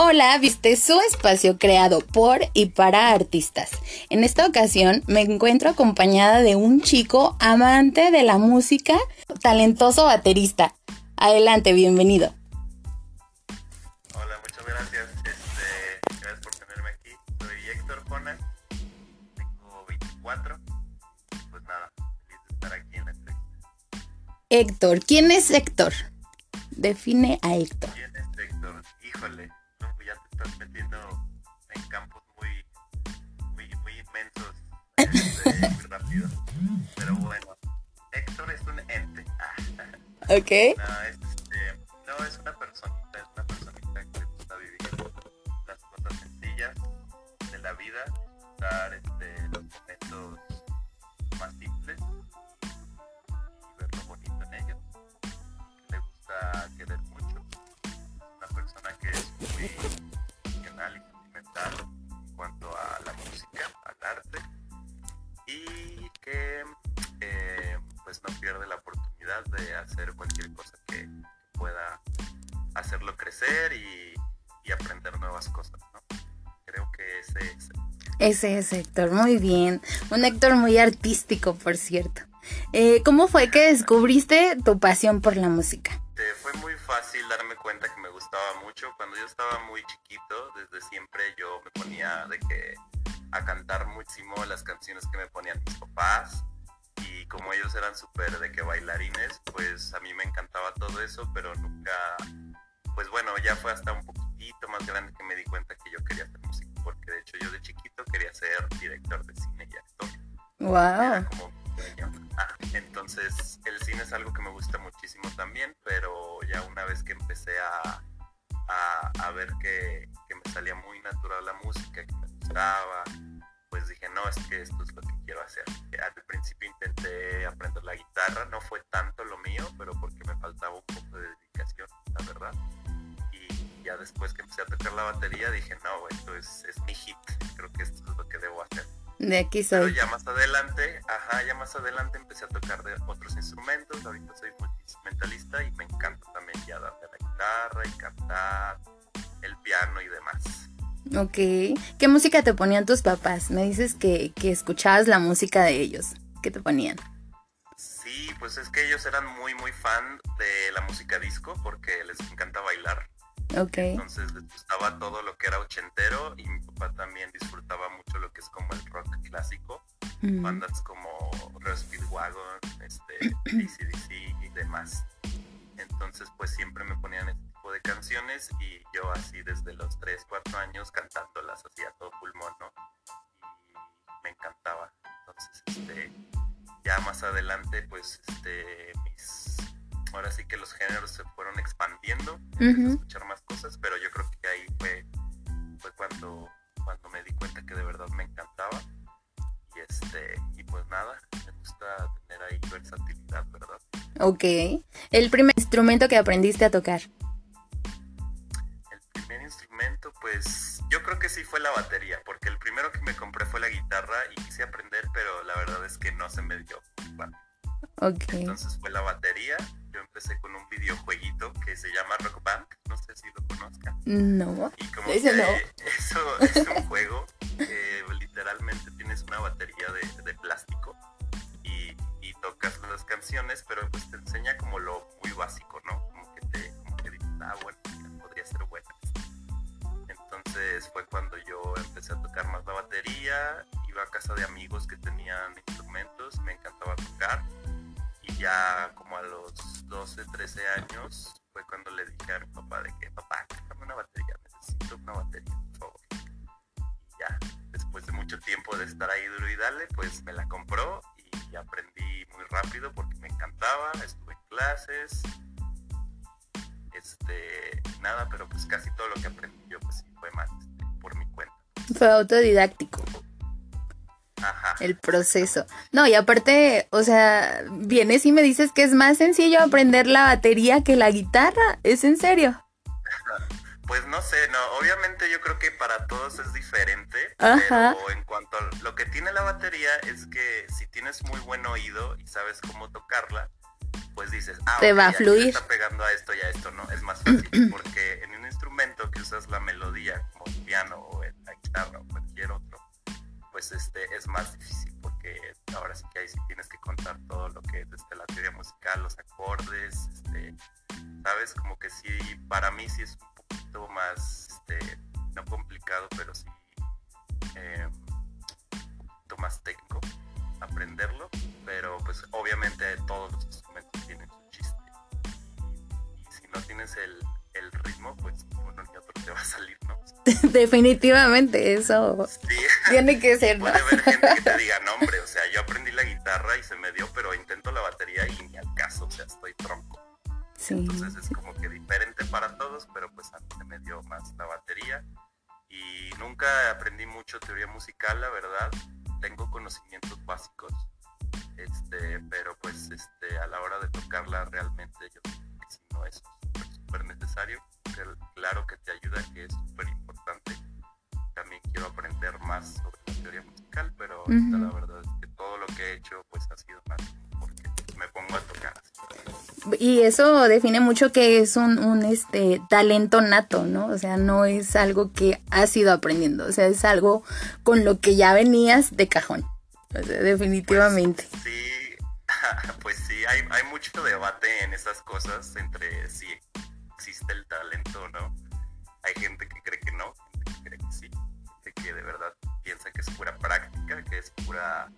Hola, viste su espacio creado por y para artistas. En esta ocasión me encuentro acompañada de un chico amante de la música, talentoso baterista. Adelante, bienvenido. Hola, muchas gracias. Este, gracias por tenerme aquí. Soy Héctor Jona, tengo 24. Pues nada, feliz de estar aquí en la entrevista. Héctor, ¿quién es Héctor? Define a Héctor. ¿Quién es Héctor? Híjole, estás metiendo en campos muy, muy, muy inmensos, este, muy rápido. Pero bueno, Héctor es un ente. Ok. No, es, este, no, es una personita, es una personita que le gusta vivir las cosas sencillas de la vida, disfrutar este, los momentos más simples y ver lo bonito en ellos. Le gusta querer mucho, una persona que es muy pues no pierde la oportunidad de hacer cualquier cosa que pueda hacerlo crecer y, y aprender nuevas cosas, ¿no? Creo que ese es. Ese es Héctor, muy bien. Un Héctor muy artístico, por cierto. Eh, ¿Cómo fue que descubriste tu pasión por la música? Este, fue muy fácil darme cuenta que me gustaba mucho. Cuando yo estaba muy chiquito, desde siempre yo me ponía de que a cantar muchísimo las canciones que me ponían mis papás. Como ellos eran súper de que bailarines, pues a mí me encantaba todo eso, pero nunca, pues bueno, ya fue hasta un poquitito más grande que me di cuenta que yo quería hacer música, porque de hecho yo de chiquito quería ser director de cine y actor. Wow. como. Ah, entonces el cine es algo que me gusta muchísimo también, pero ya una vez que empecé a, a, a ver que, que me salía muy natural la música, que me gustaba, pues dije, no, es que esto es lo que quiero hacer. Al principio intenté aprender la guitarra, no fue tanto lo mío, pero porque me faltaba un poco de dedicación, la verdad. Y ya después que empecé a tocar la batería, dije, no, esto es, es mi hit, creo que esto es lo que debo hacer. De aquí Pero soy. ya más adelante, ajá, ya más adelante empecé a tocar de otros instrumentos. Ahorita soy multiinstrumentalista y me encanta también ya darle la guitarra y cantar, el piano y demás. Ok. ¿Qué música te ponían tus papás? Me dices que, que escuchabas la música de ellos. ¿Qué te ponían? Sí, pues es que ellos eran muy, muy fan de la música disco porque les encanta bailar. Ok. Entonces les gustaba todo lo que era ochentero y mi papá también disfrutaba mucho lo que es como el rock clásico. Mm. bandas como Speedwagon, este, ACDC y demás. Entonces, pues siempre me ponían ese tipo de canciones y yo así desde los 3, 4 años cantándolas así a todo pulmón, ¿no? Y me encantaba. Entonces, este, ya más adelante, pues, este, mis, ahora sí que los géneros se fueron expandiendo, empecé a escuchar más cosas, pero yo creo que ahí fue, fue cuando, cuando me di cuenta que de verdad me encantaba y este y pues nada me gusta tener ahí versatilidad verdad Ok. El primer instrumento que aprendiste a tocar. Instrumento pues yo creo que sí fue la batería porque el primero que me compré fue la guitarra y quise aprender pero la verdad es que no se me dio Bueno, Ok. entonces fue la batería yo empecé con un videojueguito que se llama Rock Band no sé si lo conozcan No. y como no. eso es un juego que literalmente tienes una batería de, de plástico y, y tocas las canciones, pero pues te enseña como lo muy básico, ¿no? Como que te, como que dices, ah, bueno, podría ser buena. Entonces fue cuando yo empecé a tocar más la batería, iba a casa de amigos que tenían instrumentos, me encantaba tocar y ya como a los 12, 13 años fue cuando le dije a mi papá de que papá, dame una batería, necesito una batería. Y ya, después de mucho tiempo de estar ahí duro y dale, pues me la compró y aprendí muy rápido porque me encantaba, estuve en clases, este, nada, pero pues casi todo lo que aprendí yo pues Fue autodidáctico Ajá. el proceso. No, y aparte, o sea, vienes y me dices que es más sencillo aprender la batería que la guitarra. ¿Es en serio? Pues no sé, no, obviamente yo creo que para todos es diferente, Ajá. pero en cuanto a lo que tiene la batería es que si tienes muy buen oído y sabes cómo tocarla, pues dices, ah, te va a fluir. está pegando a esto y a esto, ¿no? Es más fácil, porque en un instrumento que usas la melodía, como el piano o la guitarra o cualquier otro, pues este es más difícil, porque ahora sí que ahí sí tienes que contar todo lo que es este, la teoría musical, los acordes, este, ¿sabes? Como que sí, para mí sí es un poquito más, este, no complicado, pero sí eh, un poquito más técnico aprenderlo, pero pues obviamente todos los instrumentos tienen su chiste. Y si no tienes el, el ritmo, pues uno ni otro te va a salir, ¿no? Definitivamente, eso Sí, tiene que ser, ¿no? puede haber gente que te diga, no hombre, o sea, yo aprendí la guitarra y se me dio, pero intento la batería y ni al caso, o sea, estoy tronco. Sí, Entonces es como que diferente para todos, pero pues a mí se me dio más la batería. Y nunca aprendí mucho teoría musical, la verdad. Tengo conocimientos básicos, este, pero pues este, a la hora de tocarla realmente yo creo que sí no es súper, necesario. Cl- Claro que te ayuda, que es súper importante. También quiero aprender más sobre la teoría musical, pero Ujú. la verdad Y eso define mucho que es un, un este talento nato, ¿no? O sea, no es algo que has ido aprendiendo, o sea, es algo con lo que ya venías de cajón. O sea, definitivamente. Pues, sí, pues sí, hay, hay mucho debate en esas cosas entre si existe el talento o no. Hay gente que cree que no, gente que cree que sí, gente que de verdad piensa que es pura práctica, que es pura,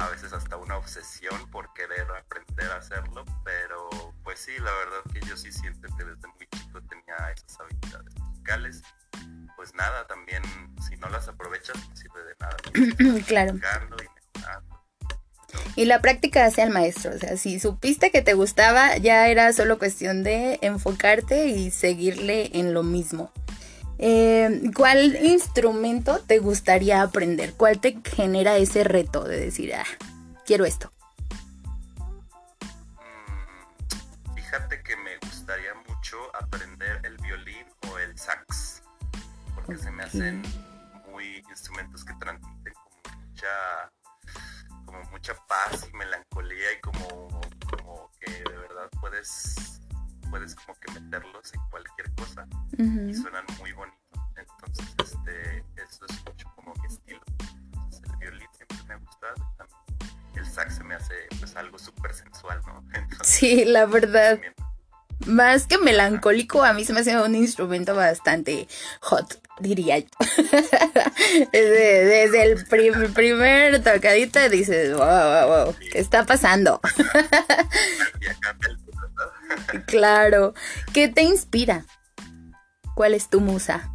a veces hasta una obsesión por querer aprender a hacerlo, pero pues sí, la verdad que yo sí siento que desde muy chico tenía esas habilidades musicales. Pues nada, también si no las aprovechas no sirve de nada. claro. Y. Y la práctica hace al maestro, o sea, si supiste que te gustaba, ya era solo cuestión de enfocarte y seguirle en lo mismo. Eh, ¿Cuál instrumento te gustaría aprender? ¿Cuál te genera ese reto de decir, ah, quiero esto? Fíjate que me gustaría mucho aprender el violín o el sax, porque se me hacen muy instrumentos que transmiten como mucha, como mucha paz y melancolía y como, como que de verdad puedes, puedes como que meterlos en cualquier cosa y suenan muy Sí, la verdad. Más que melancólico, a mí se me hace un instrumento bastante hot, diría yo. desde, el prim- primer tocadito dices, wow, wow, wow, ¿qué está pasando? claro. ¿Qué te inspira? ¿Cuál es tu musa?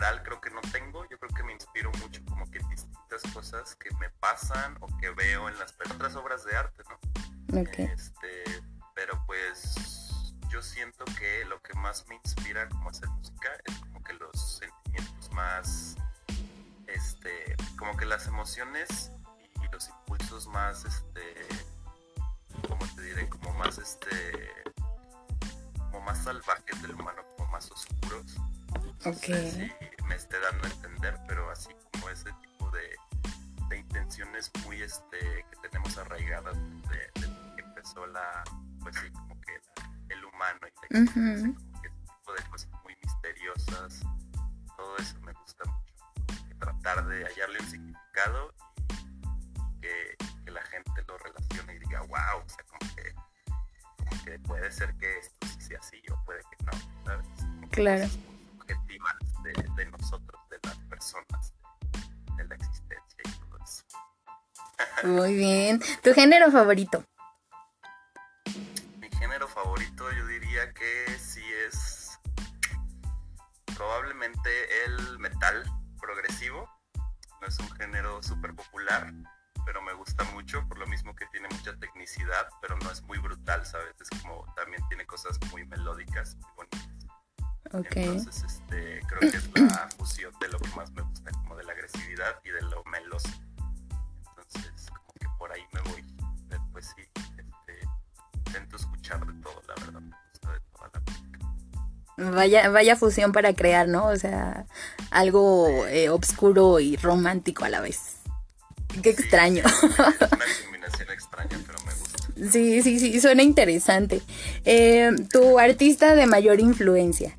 General creo que no tengo. Yo creo que me inspiro mucho como que en distintas cosas que me pasan o que veo en las otras obras de arte, ¿no? Ok. Este, pero pues yo siento que lo que más me inspira como hacer música es como que los sentimientos más, este, como que las emociones y los impulsos más, este, ¿cómo te diré? Como más, este, como más salvajes del humano, como más oscuros. No Ok. sé si me esté dando a entender, pero así como ese tipo de, de intenciones muy este que tenemos arraigadas desde, desde que empezó la, pues sí, como que el humano y la como que ese tipo de cosas muy misteriosas, todo eso me gusta mucho. que tratar de hallarle un significado y que, que la gente lo relacione y diga, wow, o sea, como que, como que puede ser que esto sí sea así o puede que no, ¿sabes? Claro. Muy bien. ¿Tu género favorito? Vaya, vaya fusión para crear, ¿no? O sea, algo eh, oscuro y romántico a la vez. Qué extraño. Es una combinación extraña, pero me gusta. Sí, sí, sí, suena interesante. Eh, ¿Tu artista de mayor influencia?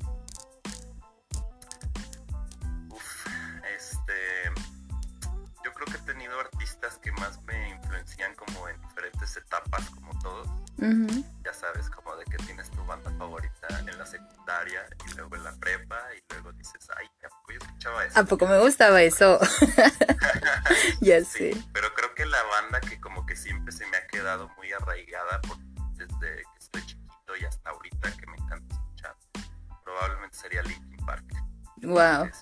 Secundaria y luego en la prepa y luego dices, ay, ¿a poco yo escuchaba eso? ¿A poco me gustaba eso? ya Sí, sé. pero creo que la banda que como que siempre se me ha quedado muy arraigada por- desde que estoy chiquito y hasta ahorita que me encanta escuchar, probablemente sería Linkin Park. Wow. es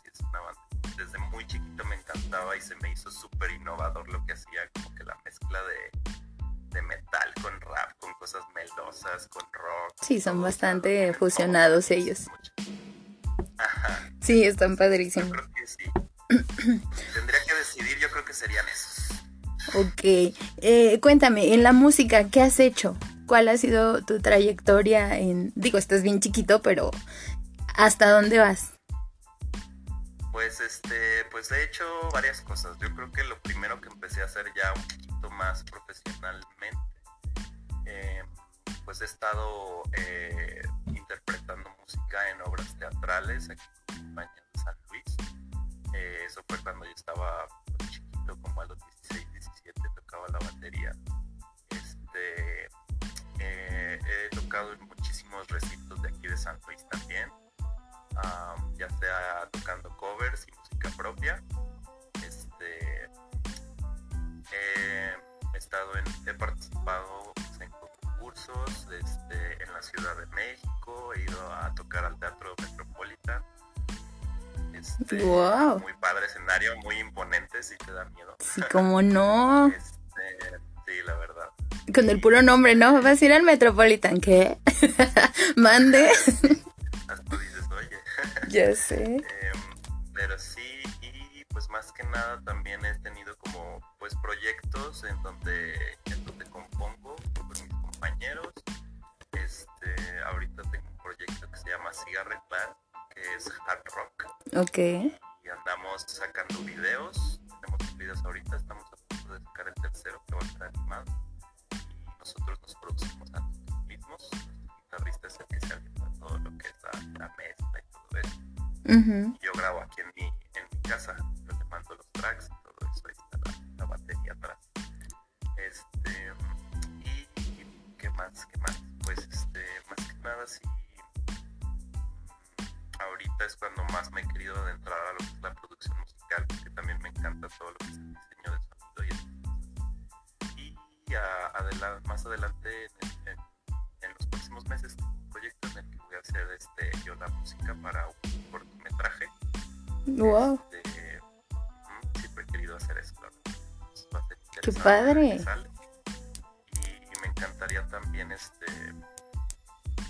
son bastante fusionados ellos. Ajá, Sí, están yo padrísimos. creo que sí. Tendría que decidir, yo creo que serían esos. Ok. Eh, cuéntame, en la música, ¿qué has hecho? ¿Cuál ha sido tu trayectoria en... Digo, estás bien chiquito, pero ¿hasta dónde vas? Pues este, pues he hecho varias cosas. Yo creo que lo primero que empecé a hacer ya un poquito más profesionalmente, eh, pues he estado eh, interpretando música en obras teatrales aquí en España, en San Luis. Eh, eso fue cuando yo estaba pues, chiquito, como a los 16, 17, tocaba la batería. Este, eh, he tocado en muchísimos recintos de aquí de San Luis también um, ya sea tocando covers y música propia. Este, he estado en, he participado concursos este, en la Ciudad de México, he ido a tocar al Teatro Metropolitan. Este, Wow. Muy padre escenario, muy imponente, si te da miedo. Sí, como no. Este, sí, la verdad. Con el puro nombre, ¿no? Vas a ir al Metropolitan, ¿qué? Mande. Hasta dices, oye. ya sé. Em, pero sí, y pues más que nada también he tenido como pues proyectos en donde, en donde compañeros. Este, ahorita tengo un proyecto que se llama Cigarette Band, que es hard rock. Ok. Y andamos sacando videos. Tenemos videos ahorita, estamos a punto de sacar el tercero que va a estar animado. Y nosotros nos producimos a nosotros mismos. Nuestro guitarrista es el que se avienta todo lo que es la, la mezcla y todo eso yo grabo aquí en mi, en mi casa, yo le mando los tracks y todo eso, ahí está la, la batería atrás. Más, qué más, pues este, más que nada sí, mm, ahorita es cuando más me he querido adentrar a lo que es la producción musical, porque también me encanta todo lo que es el diseño de sonido y esas. Y a- más adelante en, en- en los próximos meses un proyecto en el que voy a hacer este, yo la música para un cortometraje Wow. este, ujú, siempre he querido hacer eso, la verdad. Entonces, Qué padre. Encantaría también, este,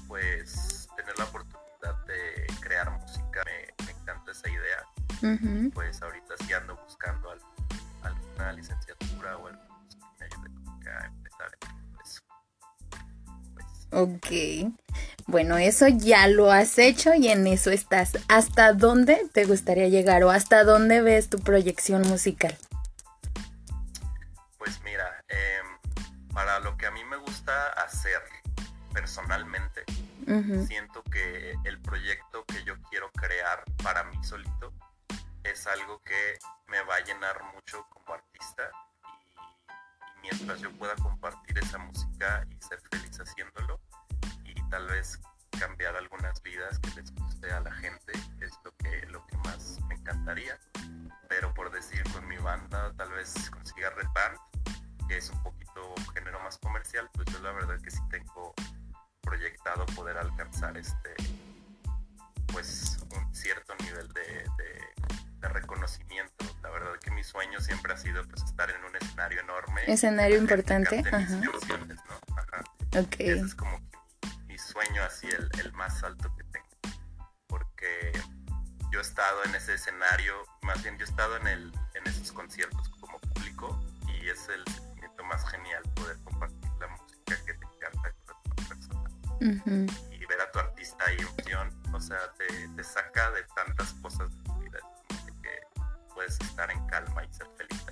pues, tener la oportunidad de crear música. Me, me encanta esa idea. Pues ahorita sí ando buscando al- alguna licenciatura o algo que me ayude a empezar eso. Pues, Ok. Bueno, eso ya lo has hecho y en eso estás. ¿Hasta dónde te gustaría llegar o hasta dónde ves tu proyección musical? Siento que el proyecto que yo quiero crear para mí solito es algo que me va a llenar mucho como artista y mientras yo pueda compartir esa música y ser feliz haciéndolo y tal vez Escenario importante, ajá. canciones, ¿no? Ajá. Ok. Ese es como mi sueño así el, el más alto que tengo porque yo he estado en ese escenario más bien yo he estado en el en esos conciertos como público y es el sentimiento más genial poder compartir la música que te encanta con otra persona y ver a tu artista ahí en opción, o sea, te, te saca de tantas cosas de tu vida, que puedes estar en calma y ser feliz.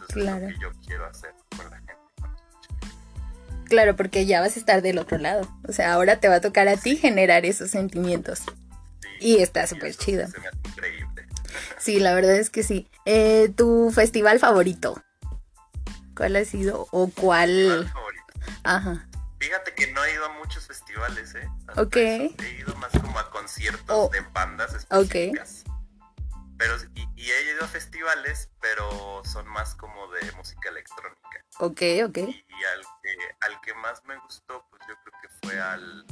Entonces Claro. es lo que yo quiero hacer con la gente. cuando escuche. Claro, porque ya vas a estar del otro lado. O sea, ahora te va a tocar a ti generar esos sentimientos. Sí, Y está súper chido. Se me hace increíble. Sí, la verdad es que sí. Eh, ¿Tu festival favorito? ¿Cuál ha sido? ¿O cuál? favorito. Ajá. Fíjate que no he ido a muchos festivales, ¿eh? Hasta Ok. eso. He ido más como a conciertos Oh. de bandas específicas. Pero, y, y he ido a festivales, pero son más como de música electrónica. Ok, ok. Y al que, al que más me gustó, pues yo creo que fue al...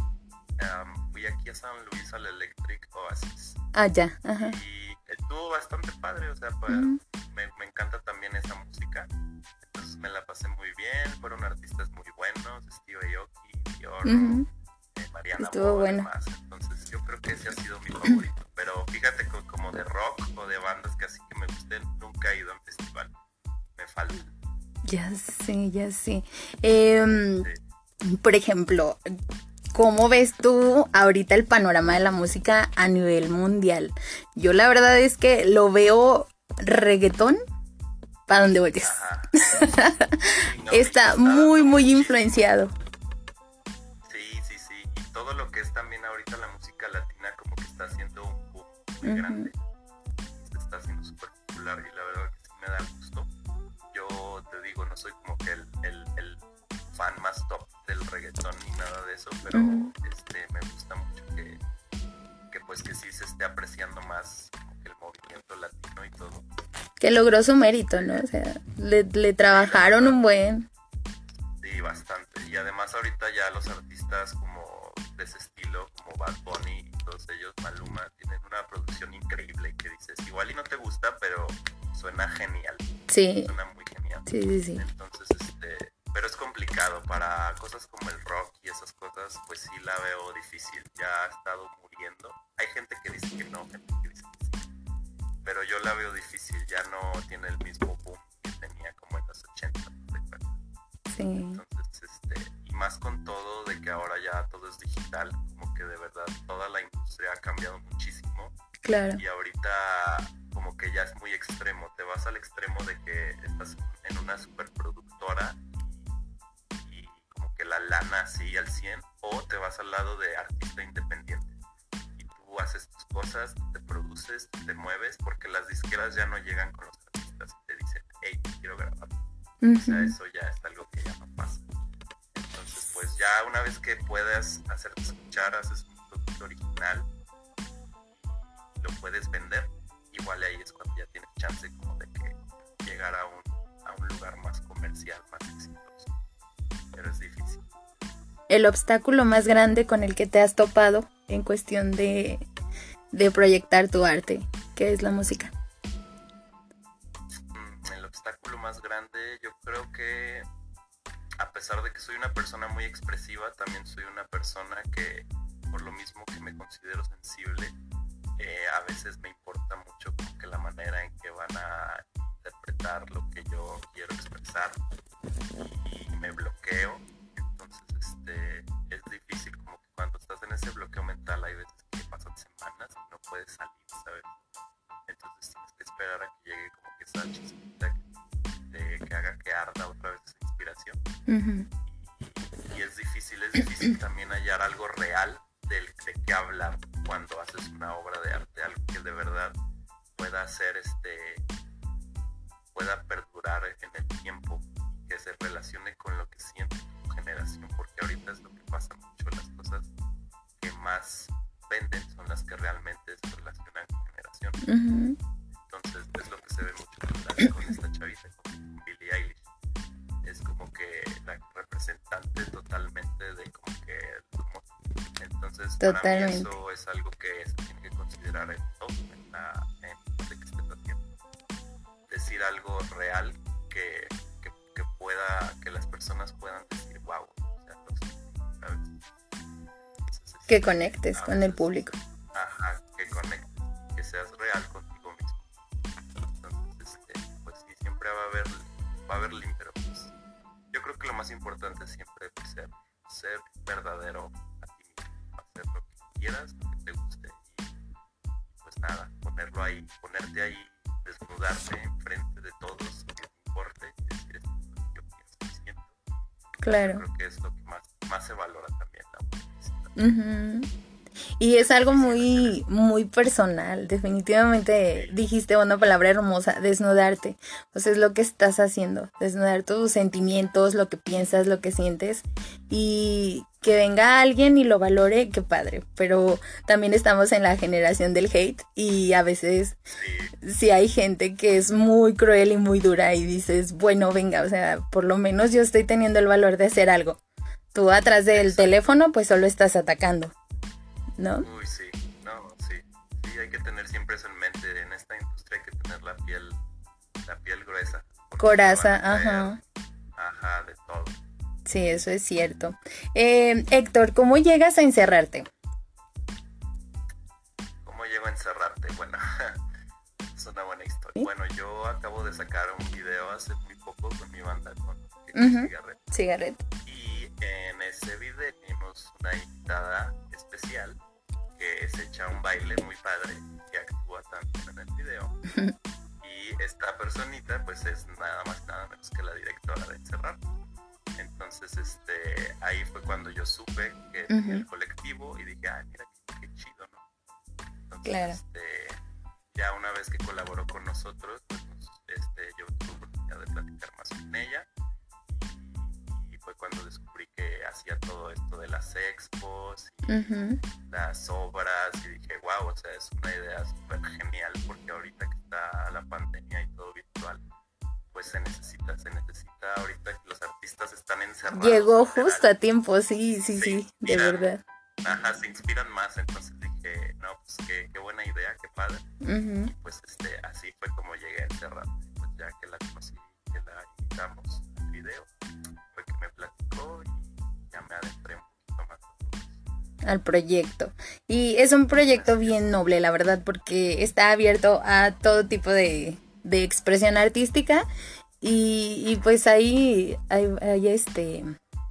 am, fui aquí a San Luis al Electric Oasis. Ah, ya. Ajá. Y estuvo bastante padre, o sea, pa- Ujú. me, me encanta también esa música. Entonces me la pasé muy bien, fueron artistas muy buenos, Steve Aoki, Ujú. eh, Mariana Estuvo bueno. Entonces yo creo que ese ha sido mi favorito. Pero fíjate co- como de rock o de bandas que así que me gusten, nunca he ido a un festival. Me falta. Ya sé, ya sé. Em, por ejemplo, ¿cómo ves tú ahorita el panorama de la música a nivel mundial? Yo la verdad es que lo veo reggaetón para donde vayas. Sí, no, Está muy, muy influenciado. Todo lo que es también ahorita la música latina como que está haciendo un boom muy grande. Se está haciendo súper popular y la verdad que sí me da gusto. Yo te digo, no soy como que el, el, el fan más top del reggaetón ni nada de eso, pero este me gusta mucho que, que pues que sí se esté apreciando más el movimiento latino y todo. Que logró su mérito, ¿no? O sea, le, le trabajaron un buen. Sí, suena muy genial. sí, sí, sí. Escuchar, haces un producto original lo puedes vender, igual ahí es cuando ya tienes chance como de que llegar a un, a un lugar más comercial, más exitoso. Pero es difícil. El obstáculo más grande con el que te has topado en cuestión de, de proyectar tu arte, que es la música. Mm, El obstáculo más grande, yo creo que pesar de que soy una persona muy expresiva, también soy una persona que, por lo mismo que me considero sensible, eh, a veces me importa mucho como que la manera en que van a interpretar lo que yo quiero expresar y me bloqueo. Entonces, este, es difícil como que cuando estás en ese bloqueo mental hay veces que pasan semanas y no puedes salir, ¿sabes? Entonces tienes que esperar a que llegue como que esa chispita que haga que arda otra vez Ujú. Y es difícil, es difícil también hallar algo real del, de qué hablar cuando haces una obra de arte, algo que de verdad pueda ser este pueda perdurar en el tiempo, que se relacione con lo que siente tu generación, porque ahorita es lo que pasa mucho, las cosas que más venden son las que realmente se relacionan con generación. Entonces es lo que se ve mucho con esta chavita, representante totalmente de como que. Entonces para mí eso es algo que se tiene que considerar en todo, en la en estés haciendo. Decir algo real que, que, que pueda, que las personas puedan decir, wow, o sea, lo sé", ¿sabes? Entonces, es- Que conectes con el público. Y es algo muy, muy personal. Definitivamente dijiste una palabra hermosa, desnudarte. Sea, es lo que estás haciendo. Desnudar tus sentimientos, lo que piensas, lo que sientes. Y que venga alguien y lo valore, qué padre. Pero también estamos en la generación del hate y a veces sí hay gente que es muy cruel y muy dura y dices, bueno, venga, o sea, por lo menos yo estoy teniendo el valor de hacer algo. Tú atrás del Exacto. teléfono pues solo estás atacando, ¿no? Uy, sí, no, sí. Sí, hay que tener siempre eso en mente. En esta industria hay que tener la piel, la piel gruesa. Coraza, ajá. Ajá, de todo. Sí, eso es cierto. Eh, Héctor, ¿cómo llegas a encerrarte? ¿Cómo llego a encerrarte? Bueno, es una buena historia. ¿Sí? Bueno, yo acabo de sacar un video hace muy poco con mi banda, con. Cigarret. Cigarrete. En ese video tenemos una invitada especial que se echa un baile muy padre, que actúa también en el video. y esta personita pues es nada más nada menos que la directora de Encerrar. Entonces este ahí fue cuando yo supe que tenía el colectivo y dije, ay mira qué, qué chido, ¿no? Entonces Claro. este, ya una vez que colaboró con nosotros, pues este, yo tuve oportunidad de platicar más con ella cuando descubrí que hacía todo esto de las expos y las obras y dije, wow, o sea, es una idea súper genial porque ahorita que está la pandemia y todo virtual, pues se necesita, se necesita ahorita que los artistas están encerrados. Llegó justo a tiempo, sí, sí, sí, de verdad. Ajá, se inspiran más, entonces dije, no, pues qué, qué buena idea, qué padre. Y pues este, así fue como llegué a encerrar. Pues ya que la conocí, que la invitamos al video, me platicó y ya me adentré un poquito más. al proyecto. Y es un proyecto bien noble, la verdad, porque está abierto a todo tipo de, de expresión artística. Y, pues ahí hay, este.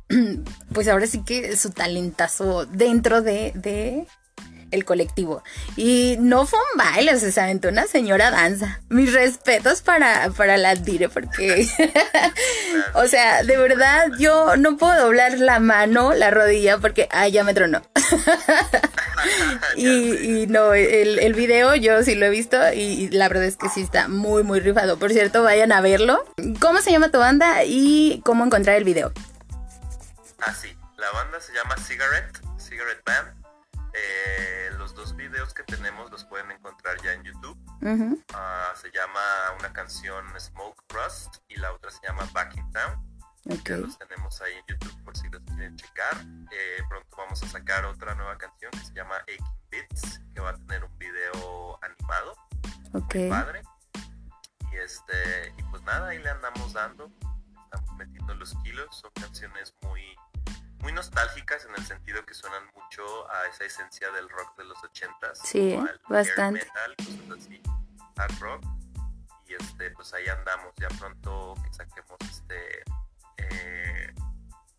Pues ahora sí que su talentazo dentro de, de el colectivo. Y no fue un baile, o sea, se aventó una señora danza. Mis respetos para, para la Dire, porque O sea, de verdad, yo no puedo doblar la mano, la rodilla, porque, ay, ya me tronó. y, no, el, el video yo sí lo he visto y, y la verdad es que sí está muy, muy rifado. Por cierto, vayan a verlo. ¿Cómo se llama tu banda y cómo encontrar el video? Ah, sí, la banda se llama Cigarette, Cigarette Band. Eh, los dos videos que tenemos los pueden encontrar ya en YouTube. Ah, se llama una canción Smoke Rust y la otra se llama Back in Town. Ok. Ya los tenemos ahí en YouTube por si los quieren checar. Eh, pronto vamos a sacar otra nueva canción que se llama Aching Beats, que va a tener un video animado, Ok. padre. Y este, y pues nada, ahí le andamos dando, estamos metiendo los kilos, son canciones muy, muy nostálgicas en el sentido que suenan mucho a esa esencia del rock de los ochentas, Sí, al bastante. metal, cosas así, hard rock. Y este, pues ahí andamos, ya pronto que saquemos este eh,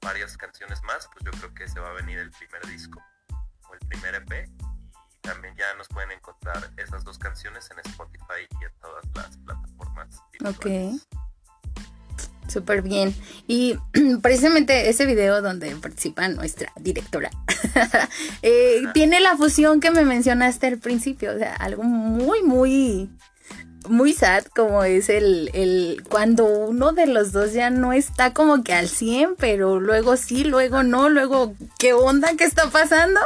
varias canciones más, pues yo creo que se va a venir el primer disco o el primer EP. Y también ya nos pueden encontrar esas dos canciones en Spotify y en todas las plataformas. Ok. Súper bien. Y precisamente ese video donde participa nuestra directora eh, tiene la fusión que me mencionaste al principio. O sea, algo muy, muy, muy sad como es el, el cuando uno de los dos ya no está como que al 100, pero luego sí, luego no, luego qué onda, qué está pasando.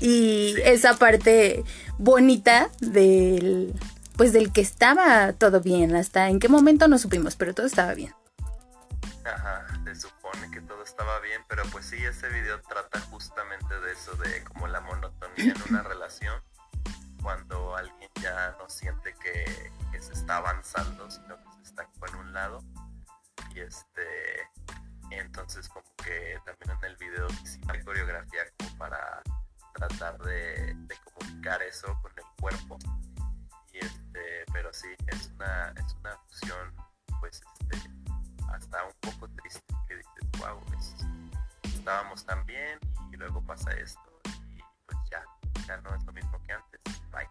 Y esa parte bonita del pues del que estaba todo bien, hasta en qué momento no supimos, pero todo estaba bien. Ajá, se supone que todo estaba bien, pero pues sí, ese video trata justamente de eso, de como la monotonía en una relación, cuando alguien ya no siente que, que se está avanzando, sino que se está como en un lado. Y este, entonces como que también en el video hicimos coreografía como para tratar de, de comunicar eso con el cuerpo. Y este, pero sí, es una, es una fusión, pues este, hasta un poco triste que dices, wow, estábamos tan bien y luego pasa esto y pues ya, ya no es lo mismo que antes. Bye.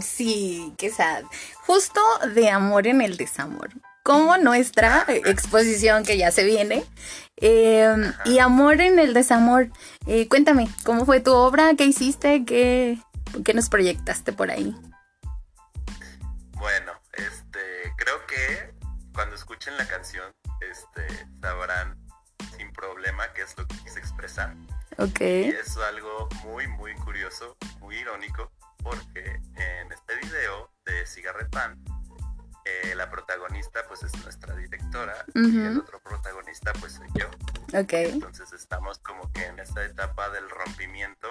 Sí, qué sad. Justo de amor en el desamor. Como nuestra exposición que ya se viene. Em, y amor en el desamor. Eh, cuéntame, ¿cómo fue tu obra? ¿Qué hiciste? ¿Qué, ¿Qué nos proyectaste por ahí? Bueno, este, creo que cuando escuchen la canción, este, sabrán sin problema qué es lo que quise expresar. Ok. Y es algo muy, muy curioso, muy irónico, porque en este video de Cigarretán, eh, la protagonista pues es nuestra directora y el otro protagonista pues soy yo. Ok. Entonces estamos como que en esta etapa del rompimiento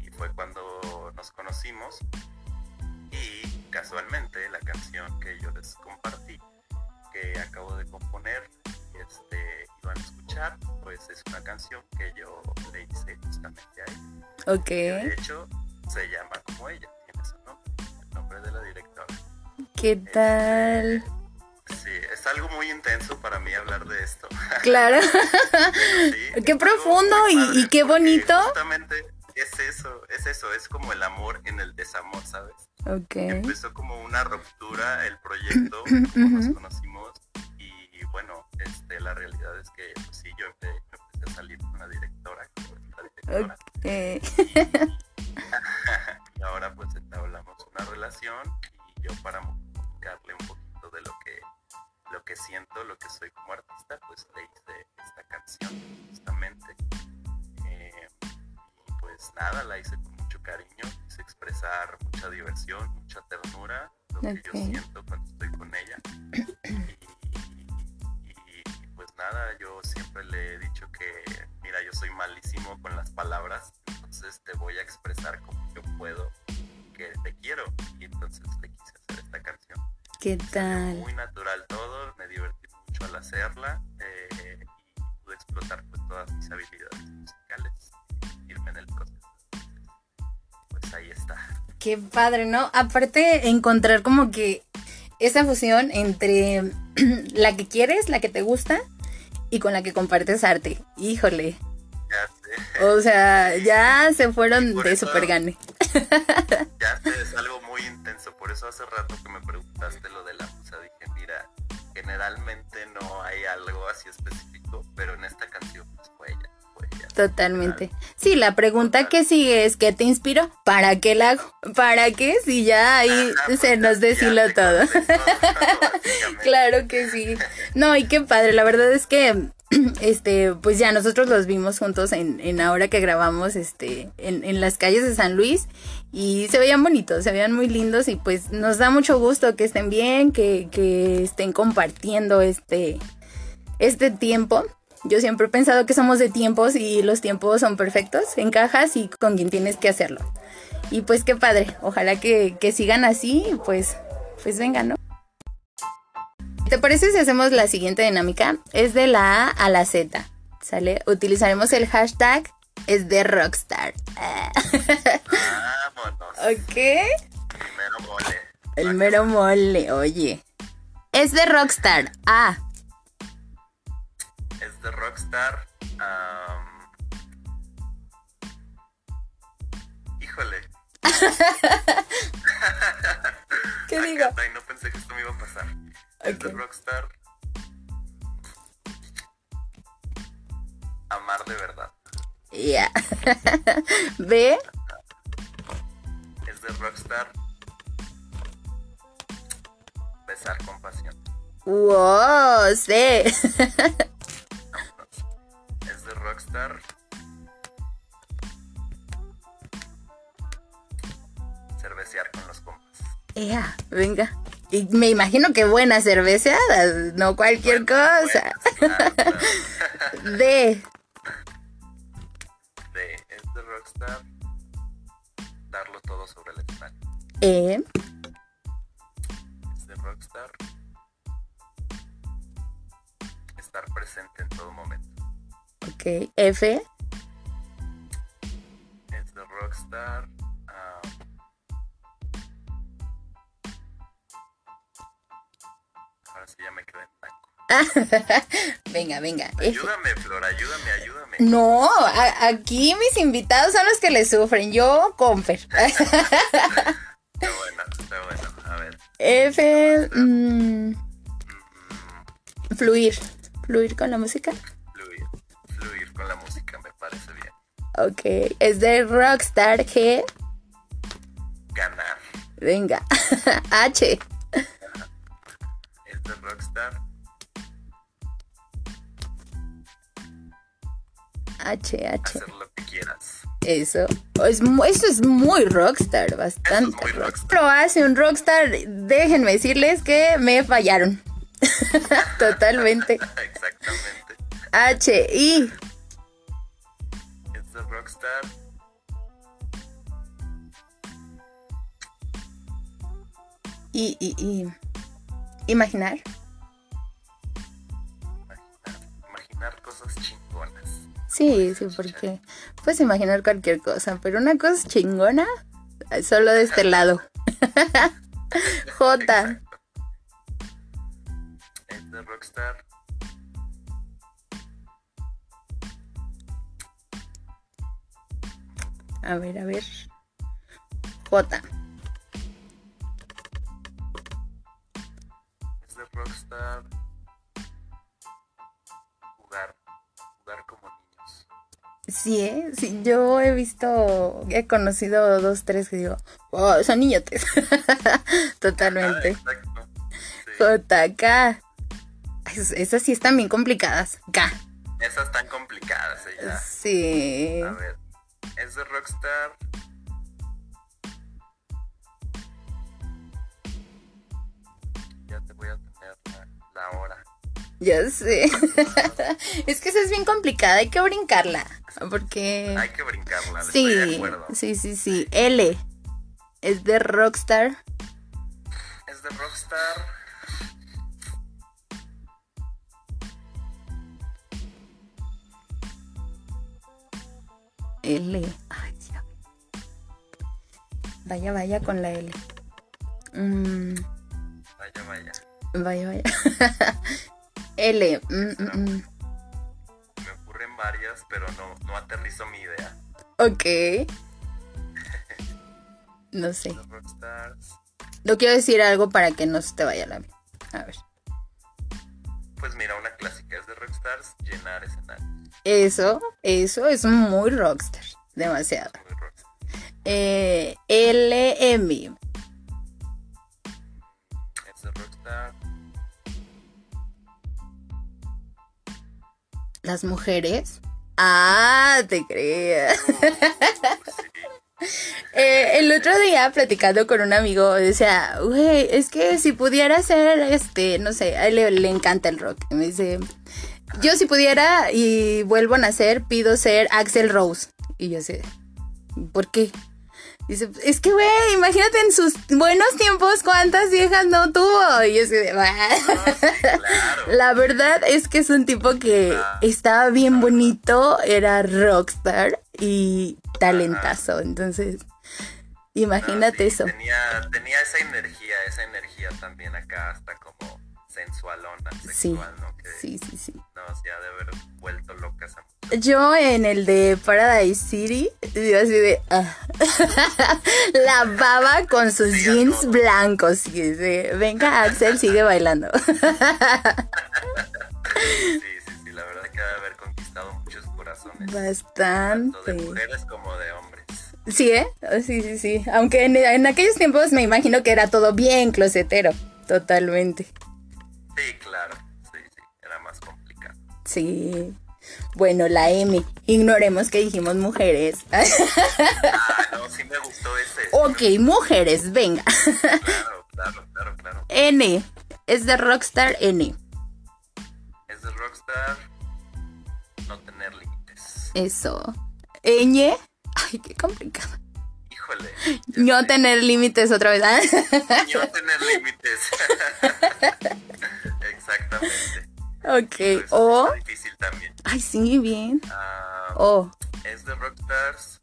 y fue cuando nos conocimos y casualmente la canción que yo les compartí que acabo de componer este, iban a escuchar pues es una canción que yo le hice justamente a ella. Ok. De hecho se llama como ella, tiene su nombre, el nombre de la directora. ¿Qué tal? Sí, es algo muy intenso para mí hablar de esto. Claro. Sí, qué profundo y, y qué bonito. Justamente es eso, es eso, es como el amor en el desamor, ¿sabes? Empezó como una ruptura el proyecto, como nos conocimos y bueno, este, la realidad es que pues, sí, yo empecé, empecé a salir con la directora, con nuestra directora. Y ahora pues entablamos una relación y yo para comunicarle un poquito de lo que lo que siento, lo que soy como artista, pues le hice esta canción justamente. Eh, y pues nada, la hice con mucho cariño, expresar mucha diversión, mucha ternura, lo que yo siento cuando estoy con ella. Y, y- y, pues nada, yo siempre le he dicho que, mira, yo soy malísimo con las palabras, entonces te voy a expresar como yo puedo que te quiero. Y entonces le quise hacer esta canción. ¿Qué Salió tal? Muy natural todo, me divertí mucho al hacerla eh, y pude explotar pues todas mis habilidades musicales y irme en el proceso. Pues ahí está. Qué padre, ¿no? Aparte, encontrar como que esa fusión entre la que quieres, la que te gusta y con la que compartes arte. Híjole. Ya sé, O sea, ya se fueron de eso- super gane. ya sé, es algo muy intenso. Por eso hace rato que me preguntaste lo de la musa, dije, mira, generalmente no hay algo así específico, pero en esta canción Totalmente. Sí, la pregunta que sigue es ¿qué te inspiró? ¿Para qué la hago? ¿Para qué? Si ya ahí pues se nos deshiló todo. Claro que sí. No, y qué padre. La verdad es que, este, pues ya nosotros los vimos juntos en, en ahora que grabamos, este, en, en las calles de San Luis y se veían bonitos, se veían muy lindos y pues nos da mucho gusto que estén bien, que, que estén compartiendo este, este tiempo. Yo siempre he pensado que somos de tiempos y los tiempos son perfectos, encajas y con quien tienes que hacerlo. Y pues qué padre, ojalá que, que sigan así, pues, pues venga, ¿no? ¿Te parece si hacemos la siguiente dinámica? Es de la A a la Z, ¿sale? Utilizaremos el hashtag es de Rockstar. Ah, Vámonos. ok. Primero mole. El mero mole, oye. Es de Rockstar. Ah, Es de Rockstar. am, Híjole. ¿qué digo? no pensé que esto me iba a pasar. Es de. Rockstar. Amar de verdad. Ya. ¿Ve? Es de Rockstar. Besar con pasión. Wow, sí. Rockstar. Cervecear con los compas. Ya, venga. Y me imagino que buenas cerveceadas, no cualquier cosa. Buenas, claro, claro. De. De, es de Rockstar. Darlo todo sobre el escenario. E. Es de Rockstar. Estar presente en todo momento. Ok. F. Es de Rockstar. ahora sí ya me quedé en blanco. venga, venga. F. Ayúdame, Flor, ayúdame, ayúdame. No, a- aquí mis invitados son los que le sufren. Yo, Confer. F. mm, fluir. Fluir con la música. Con la música me parece bien. Ok. Es de Rockstar G. Ganar. Venga. H. Es de Rockstar. H, H. Hacer lo que quieras. Eso. Es, eso es muy rockstar, bastante muy rockstar. Lo hace un rockstar. Déjenme decirles que me fallaron. Totalmente. Exactamente. H, I. Rockstar. I, I, I. Imaginar. Imaginar, imaginar cosas chingonas. Sí, sí, porque puedes imaginar cualquier cosa, pero una cosa chingona, solo de este lado. J. Exacto. Es de Rockstar. A ver, a ver. J. Es de Rockstar. Jugar. Jugar como niños. Sí, ¿eh? Sí, yo he visto, he conocido dos, tres que digo, oh, son niñotes. Ah, Totalmente. exacto. Sí. J, K. Es- esas sí están bien complicadas. K. Esas tan complicadas, eh, ya. Sí. A ver. Es de Rockstar. Ya te voy a tener la, la hora. Ya sé. es que esa es bien complicada, hay que brincarla. Porque. Hay que brincarla, estoy Sí, de acuerdo. sí, sí, sí. L. Es de Rockstar. Es de Rockstar. L. Ay, ya. Vaya, vaya con la L. Mm, Vaya, vaya. vaya, vaya. L. mm, mm, mm. Me ocurren varias, pero no, no aterrizo mi idea. Ok. No sé. De Rockstars. No quiero decir algo para que no se te vaya la vida. A ver. Pues mira, una clásica es de Rockstars, llenar escenarios. Eso, eso es muy rockstar. Demasiado. Eh, LM. Es Rockstar. Las mujeres. Ah, te creas. Eh, el otro día platicando con un amigo decía, güey, es que si pudiera ser, este, no sé, a él le, le encanta el rock. Y me dice, yo si pudiera y vuelvo a nacer, pido ser Axel Rose. Y yo sé, ¿por qué? Dice, es que, güey, imagínate en sus buenos tiempos cuántas viejas no tuvo. Y yo sé, Ah, sí, claro. La verdad es que es un tipo que estaba bien bonito, era rockstar y talentazo. Entonces, imagínate Ah, sí, eso. Tenía, tenía esa energía, esa energía también acá, hasta como sensualona, Sí, sexual, ¿no? Que sí, sí, sí. No, sí ha de haber vuelto loca esa Yo en el de Paradise City, yo así de... ah. La baba con sus Sí, jeans todo. blancos. Y dice, venga Axel, sigue bailando. Sí, sí, sí, la verdad que ha de haber conquistado muchos corazones. Tanto de Bastante. mujeres como de hombres. Sí, ¿eh? Sí, sí, sí. Aunque en, en aquellos tiempos me imagino que era todo bien closetero. Totalmente. Sí, claro. Sí. Bueno, la M. Ignoremos que dijimos mujeres. Ah, no, sí me gustó ese. ok, mujeres, venga. Claro, claro, claro, claro. N. Es de Rockstar N. Es de Rockstar no tener límites. Eso. Ñ. Ay, qué complicado. Híjole. No tener límites otra vez. ¿ah? No tener límites. Exactamente. Ok. O. difícil también. Ay, sí, bien. Ah, O. es de Rockstars.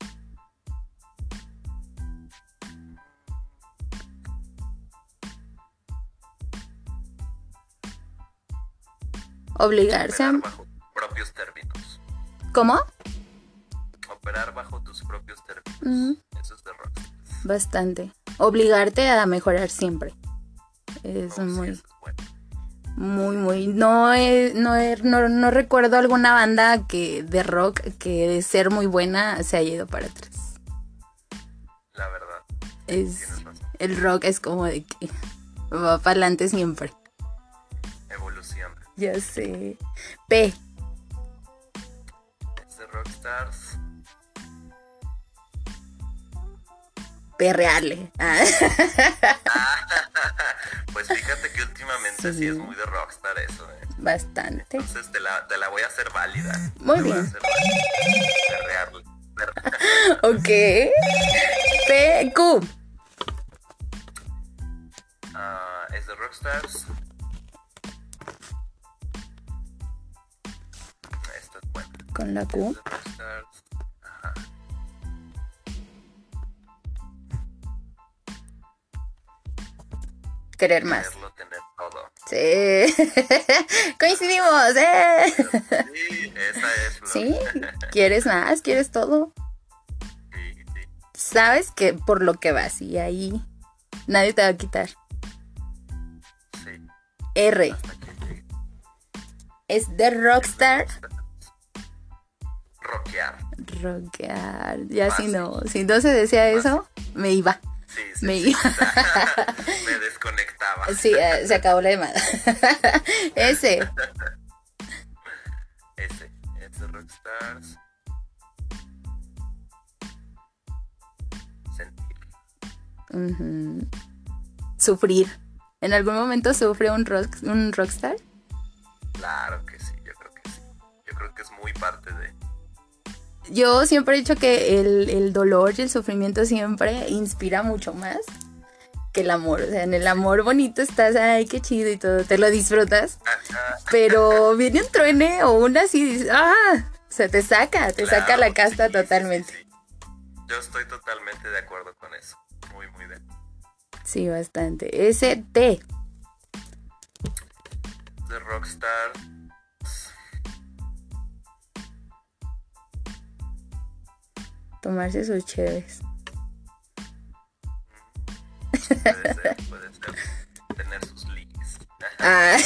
Obligarse. a- Operar bajo propios términos. ¿Cómo? Operar bajo tus propios términos. Eso es de Rockstars. Bastante. Obligarte a mejorar siempre. Es Oh, sí, muy, eso es bueno. Muy, muy. No, no, no, no recuerdo alguna banda que de rock que de ser muy buena se haya ido para atrás. La verdad, Es, el rock es como de que va para adelante siempre. Evolución. Ya sé. P. Es de Rockstars. Perrearle. Ah, Pues fíjate que últimamente sí, Sí. es muy de Rockstar eso, ¿eh? Bastante. Entonces te la, te la voy a hacer válida. Muy Te voy a bien. hacer válida. Perrearle. Per- Ok. P. Q. Ah, es de Rockstars. Esta es buena. Con la Es Q. de Rockstars. Querer más. Quererlo tener todo. Sí. Coincidimos, ¿eh? Sí, esa es. Flor. Sí. ¿Quieres más? ¿Quieres todo? Sí, sí. Sabes que por lo que vas y ahí nadie te va a quitar. Sí. R. Es de Rockstar. Rockear. Rockear. Ya si no. Si no se decía eso, me iba. Sí, sí. Me sí. Me desconectaba. Sí, eh, se acabó la llamada. Ese. Ese. Es de Rockstars. Sentir. Sufrir. ¿En algún momento sufre un, rock, un rockstar? Claro que sí, yo creo que sí. Yo creo que es muy parte de. Yo siempre he dicho que el, el dolor y el sufrimiento siempre inspira mucho más que el amor. O sea, en el amor bonito estás, ay, qué chido y todo, te lo disfrutas. Pero viene un truene o una así, dices, ah, se te saca, te saca la casta sí, totalmente. sí, sí. Yo estoy totalmente de acuerdo con eso. Muy, muy de Sí, bastante. Ese T. De Rockstar. Tomarse sus chéves. Puede ser, puede ser. Tener sus ligues. Ah,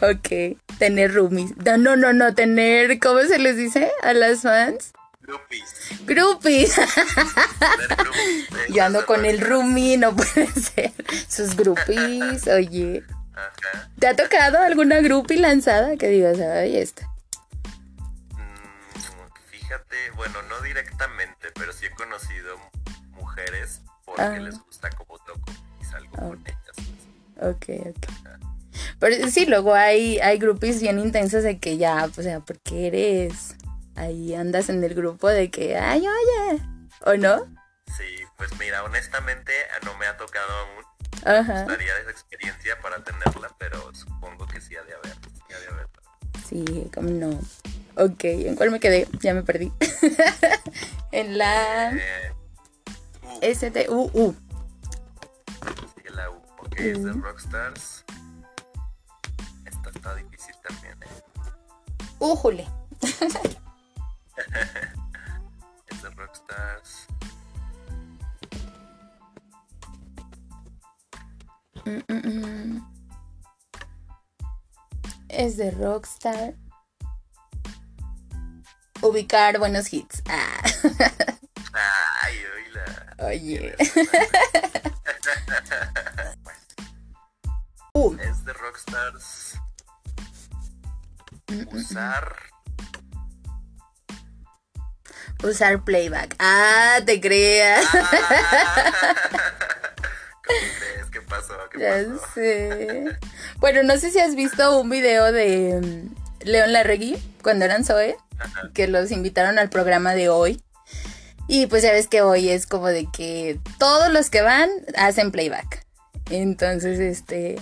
ok. Tener roomies. No, no, no, no, tener, ¿cómo se les dice a las fans? Groupies. Groupies. Yo ando con el roomie, no puede ser. Sus groupies, oye. Ajá. ¿Te ha tocado alguna groupie lanzada que digas, ay, esta? Fíjate, bueno, no directamente, pero sí he conocido mujeres porque Ah. les gusta como toco y salgo con ellas. Ok, ok. Pero sí, luego hay, hay groupies bien intensas de que ya, o sea, porque eres. Ahí andas en el grupo de que, ay, oye. ¿O no? Sí, pues mira, honestamente no me ha tocado aún. Ajá. Gustaría esa experiencia para tenerla, pero supongo que sí ha de haber. Sí ha de haber. Sí, como no. Ok, ¿en cuál me quedé? Ya me perdí. en la U, ST. Uh. sigue la U. Ok, es de. Rockstars. Esta está difícil también, ¿eh? Újule. Es de Rockstars. Mm, mm, mm. Es de Rockstar. Ubicar buenos hits. Ah. Ay, oíla. Oye. Uh. Es de Rockstars. Usar. Usar playback. Ah, te creas. ¿Cómo crees? ¿Qué pasó? ¿Qué Ya pasó? sé. Bueno, no sé si has visto un video de mm, León Larregui cuando eran Zoe. Que los invitaron al programa de hoy. Y pues ya ves que hoy es como de que todos los que van hacen playback. Entonces, este,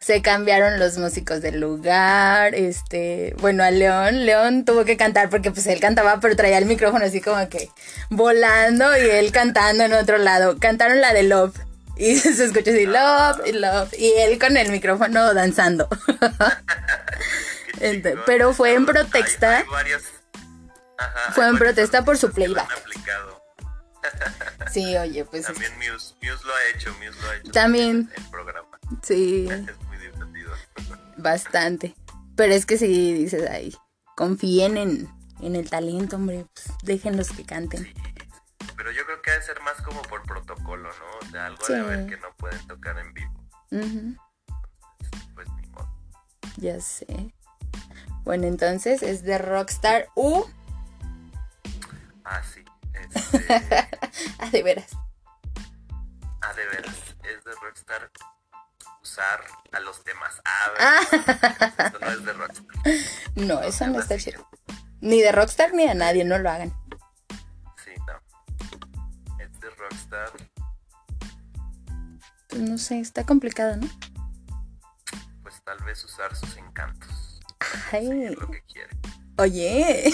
se cambiaron los músicos del lugar, este, bueno, a León, León tuvo que cantar porque pues él cantaba, pero traía el micrófono así como que volando y él cantando en otro lado. Cantaron la de Love. Y se escucha así, love, y love. Y él con el micrófono danzando. Pero fue en Hay- protesta. hay varias- Ajá, Fue en protesta por su playback. Sí, oye, pues También Muse, Muse lo ha hecho, Muse lo ha hecho. También. En el programa. Sí. Es muy divertido. Bastante. Pero es que si dices ahí, confíen en, en el talento, hombre, pues déjenlos que canten. Sí. Pero yo creo que ha de ser más como por protocolo, ¿no? O sea, algo de Sí. ver que no pueden tocar en vivo. Ujú, Pues ni modo. ya sé. Bueno, entonces es de Rockstar U. Ah, sí. Este, Ah, de veras. ah, de veras. Es de Rockstar usar a los demás. Ah, Ah. Eso no es de Rockstar. No, eso no está chido. Ni de Rockstar ni de nadie, no lo hagan. Sí, no. Es de Rockstar. Pues no sé, está complicado, ¿no? Pues tal vez usar sus encantos. Ay, Es lo que quiere. Oye,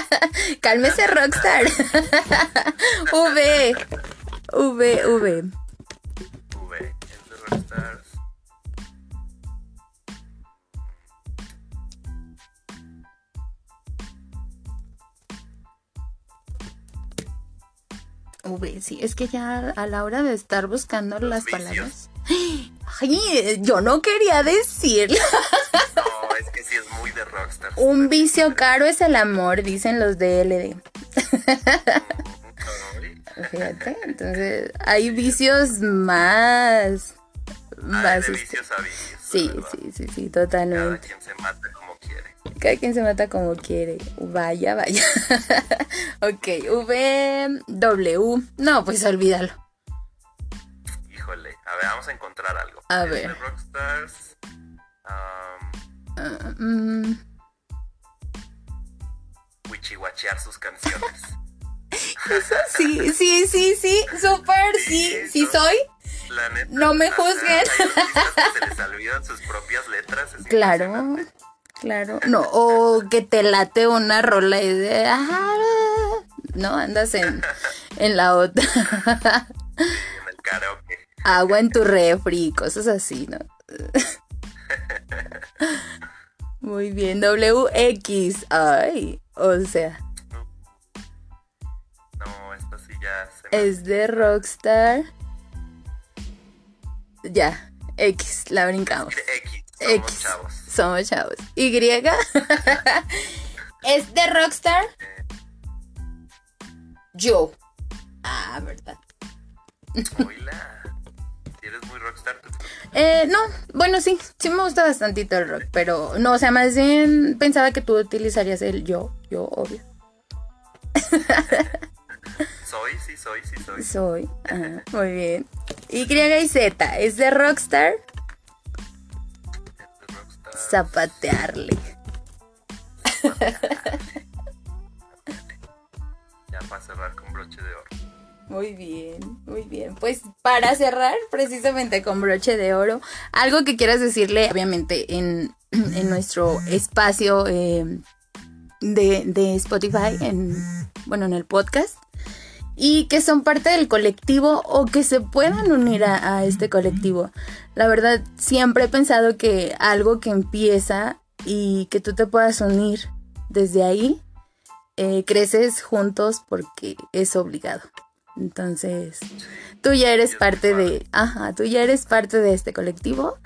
cálmese Rockstar. v, V, V. V. Es de Rockstar. V, sí, es que ya a la hora de estar buscando Los las vicios. palabras. Ay, yo no quería decirlo. Un vicio caro es el amor, dicen los de LD. Ay, Fíjate, entonces hay vicios más. Ah, más de este, vicios a vicios. Sí, ¿verdad? sí, sí, sí, Cada totalmente. quien se mata como quiere. Cada quien se mata como quiere. Vaya, vaya. ok, V, W. No, pues olvídalo. Híjole, a ver, vamos a encontrar algo. A Es ver. Rockstars. Ah, mm, wichihuachear sus canciones. sí, sí, sí, sí, súper, sí, sí soy. La neta, No me juzguen. Hay artistas que se les olvidan sus propias letras. Claro, claro. No, o que te late una rola y de. ah, No, andas en, en la otra. Sí, en el karaoke. Agua en tu refri, cosas así, ¿no? Muy bien, WX. Ay, o sea, No, esta sí ya se me... es de Rockstar. Ya, X, la brincamos. X, somos X. chavos. Somos chavos. Y. es de Rockstar. Yo. Ah, verdad. Oila. Si eres muy rockstar. Eh, no, bueno, sí, sí me gusta bastantito el rock, pero no, o sea, más bien pensaba que tú utilizarías el yo, yo, obvio. Soy, sí, soy, sí, soy. Soy. Ajá, muy bien. Y y Z, es de Rockstar. Es de rockstar. Zapatearle. Ya para cerrar con broche de oro. Muy bien, muy bien. Pues para cerrar, precisamente con broche de oro, algo que quieras decirle, obviamente, en, en nuestro espacio eh, de, de Spotify, en, bueno, en el podcast, y que son parte del colectivo o que se puedan unir a, a este colectivo. La verdad, siempre he pensado que algo que empieza y que tú te puedas unir desde ahí, eh, creces juntos porque es obligado. Entonces, tú ya eres parte de, ajá, tú ya eres parte de este colectivo.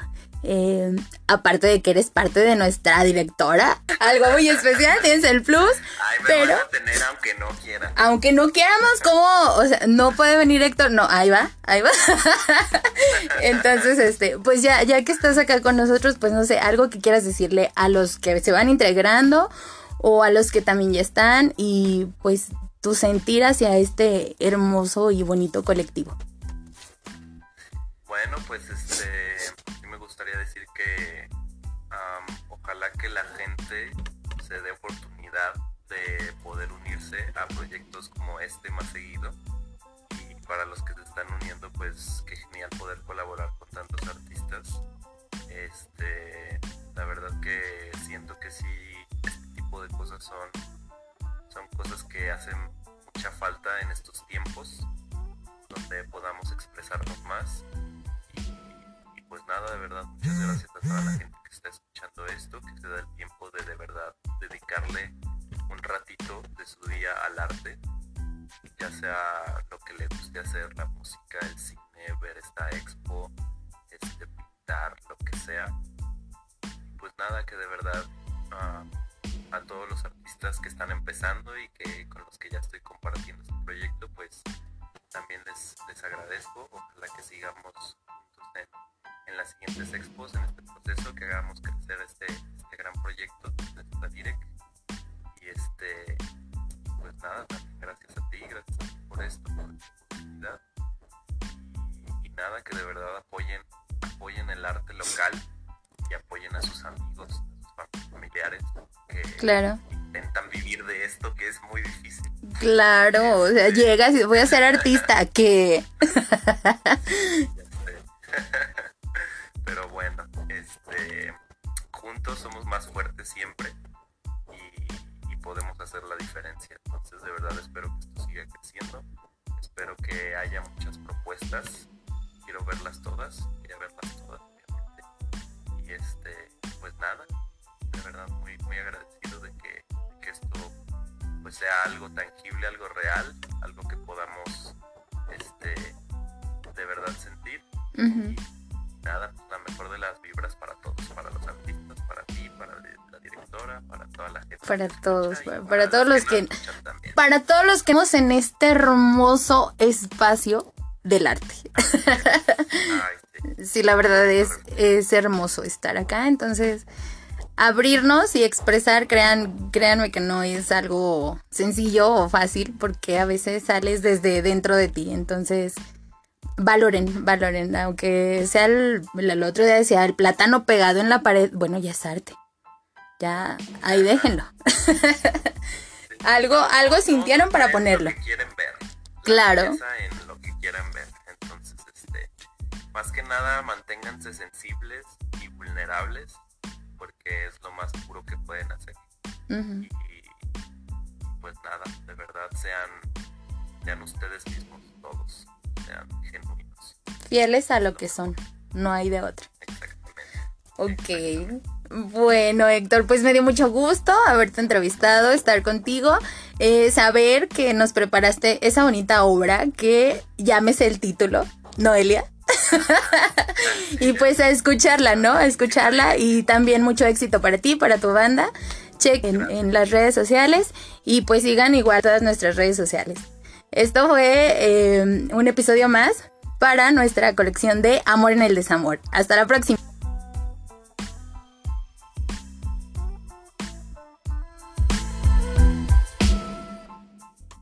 eh, aparte de que eres parte de nuestra directora, algo muy especial, tienes el plus. Ay, me Pero- van a tener aunque no quiera. Aunque no quieramos, como, o sea, no puede venir Héctor, no, ahí va, ahí va. Entonces, este, pues ya, ya que estás acá con nosotros, pues no sé, algo que quieras decirle a los que se van integrando o a los que también ya están y pues tu sentir hacia este hermoso y bonito colectivo. Bueno, pues este, me gustaría decir que ojalá que la gente se dé oportunidad de poder unirse a proyectos como este más seguido. Y para los que se están uniendo, pues qué genial poder colaborar con tantos artistas. Este, la verdad que siento que sí, este tipo de cosas son, son cosas que hacen mucha falta en estos tiempos, donde podamos expresarnos más. Y, pues nada, de verdad, muchas gracias a toda la gente que está escuchando esto, que se da el tiempo de de verdad dedicarle un ratito de su día al arte, ya sea lo que le guste hacer, la música, el cine, ver esta expo, este, pintar, sea. Pues nada, que de verdad ah, a todos los artistas que están empezando y que con los que ya estoy compartiendo este proyecto, pues también les, les agradezco. Ojalá que sigamos juntos en, en las siguientes expos, en este proceso, que hagamos crecer este, este gran proyecto de esta Direct. Y este, pues nada, gracias a ti, gracias por esto, por esta oportunidad. Y, y nada, que de verdad apoyen, apoyen el arte local y apoyen a sus amigos, a sus familiares que Claro. intentan vivir de esto, que es muy difícil. Claro, o sea, llegas y voy a ser artista, que Este, Pero bueno, este, juntos somos más fuertes siempre y, y podemos hacer la diferencia. Entonces, de verdad espero que esto siga creciendo. Espero que haya muchas propuestas. Quiero verlas todas. Quiero verlas todas, obviamente. Y este, pues nada, de verdad muy, muy agradecido de que, de que esto pues sea algo tangible, algo real, algo que podamos este, de verdad sentir Ujú. nada, pues, la mejor de las vibras para todos, para los artistas, para ti, para la directora, para toda la gente. Para que todos, y para- para todos los que- también. para todos los que estamos en este hermoso espacio del arte. Ay, sí. Sí, la verdad es, es hermoso estar acá, entonces abrirnos y expresar, crean, créanme que no es algo sencillo o fácil, porque a veces sales desde dentro de ti, entonces valoren, valoren, aunque sea el, el otro día decía el plátano pegado en la pared, bueno, ya es arte, ya, ahí déjenlo. algo, algo sintieron para lo ponerlo. que quieren ver. La Claro. en lo que quieran ver. Entonces, este, más que nada, manténganse sensibles y vulnerables, porque es lo más puro que pueden hacer. Y pues nada, de verdad sean, sean ustedes mismos todos, sean genuinos, Fieles a lo que son, no hay de otra. exactamente. Ok. Bueno, Héctor, pues me dio mucho gusto haberte entrevistado, estar contigo, eh, saber que nos preparaste esa bonita obra que llámese el título, Noelia. y pues a escucharla, ¿no? A escucharla y también mucho éxito para ti, para tu banda. Chequen en las redes sociales y pues sigan igual todas nuestras redes sociales. Esto fue eh, un episodio más para nuestra colección de Amor en el Desamor. Hasta la próxima.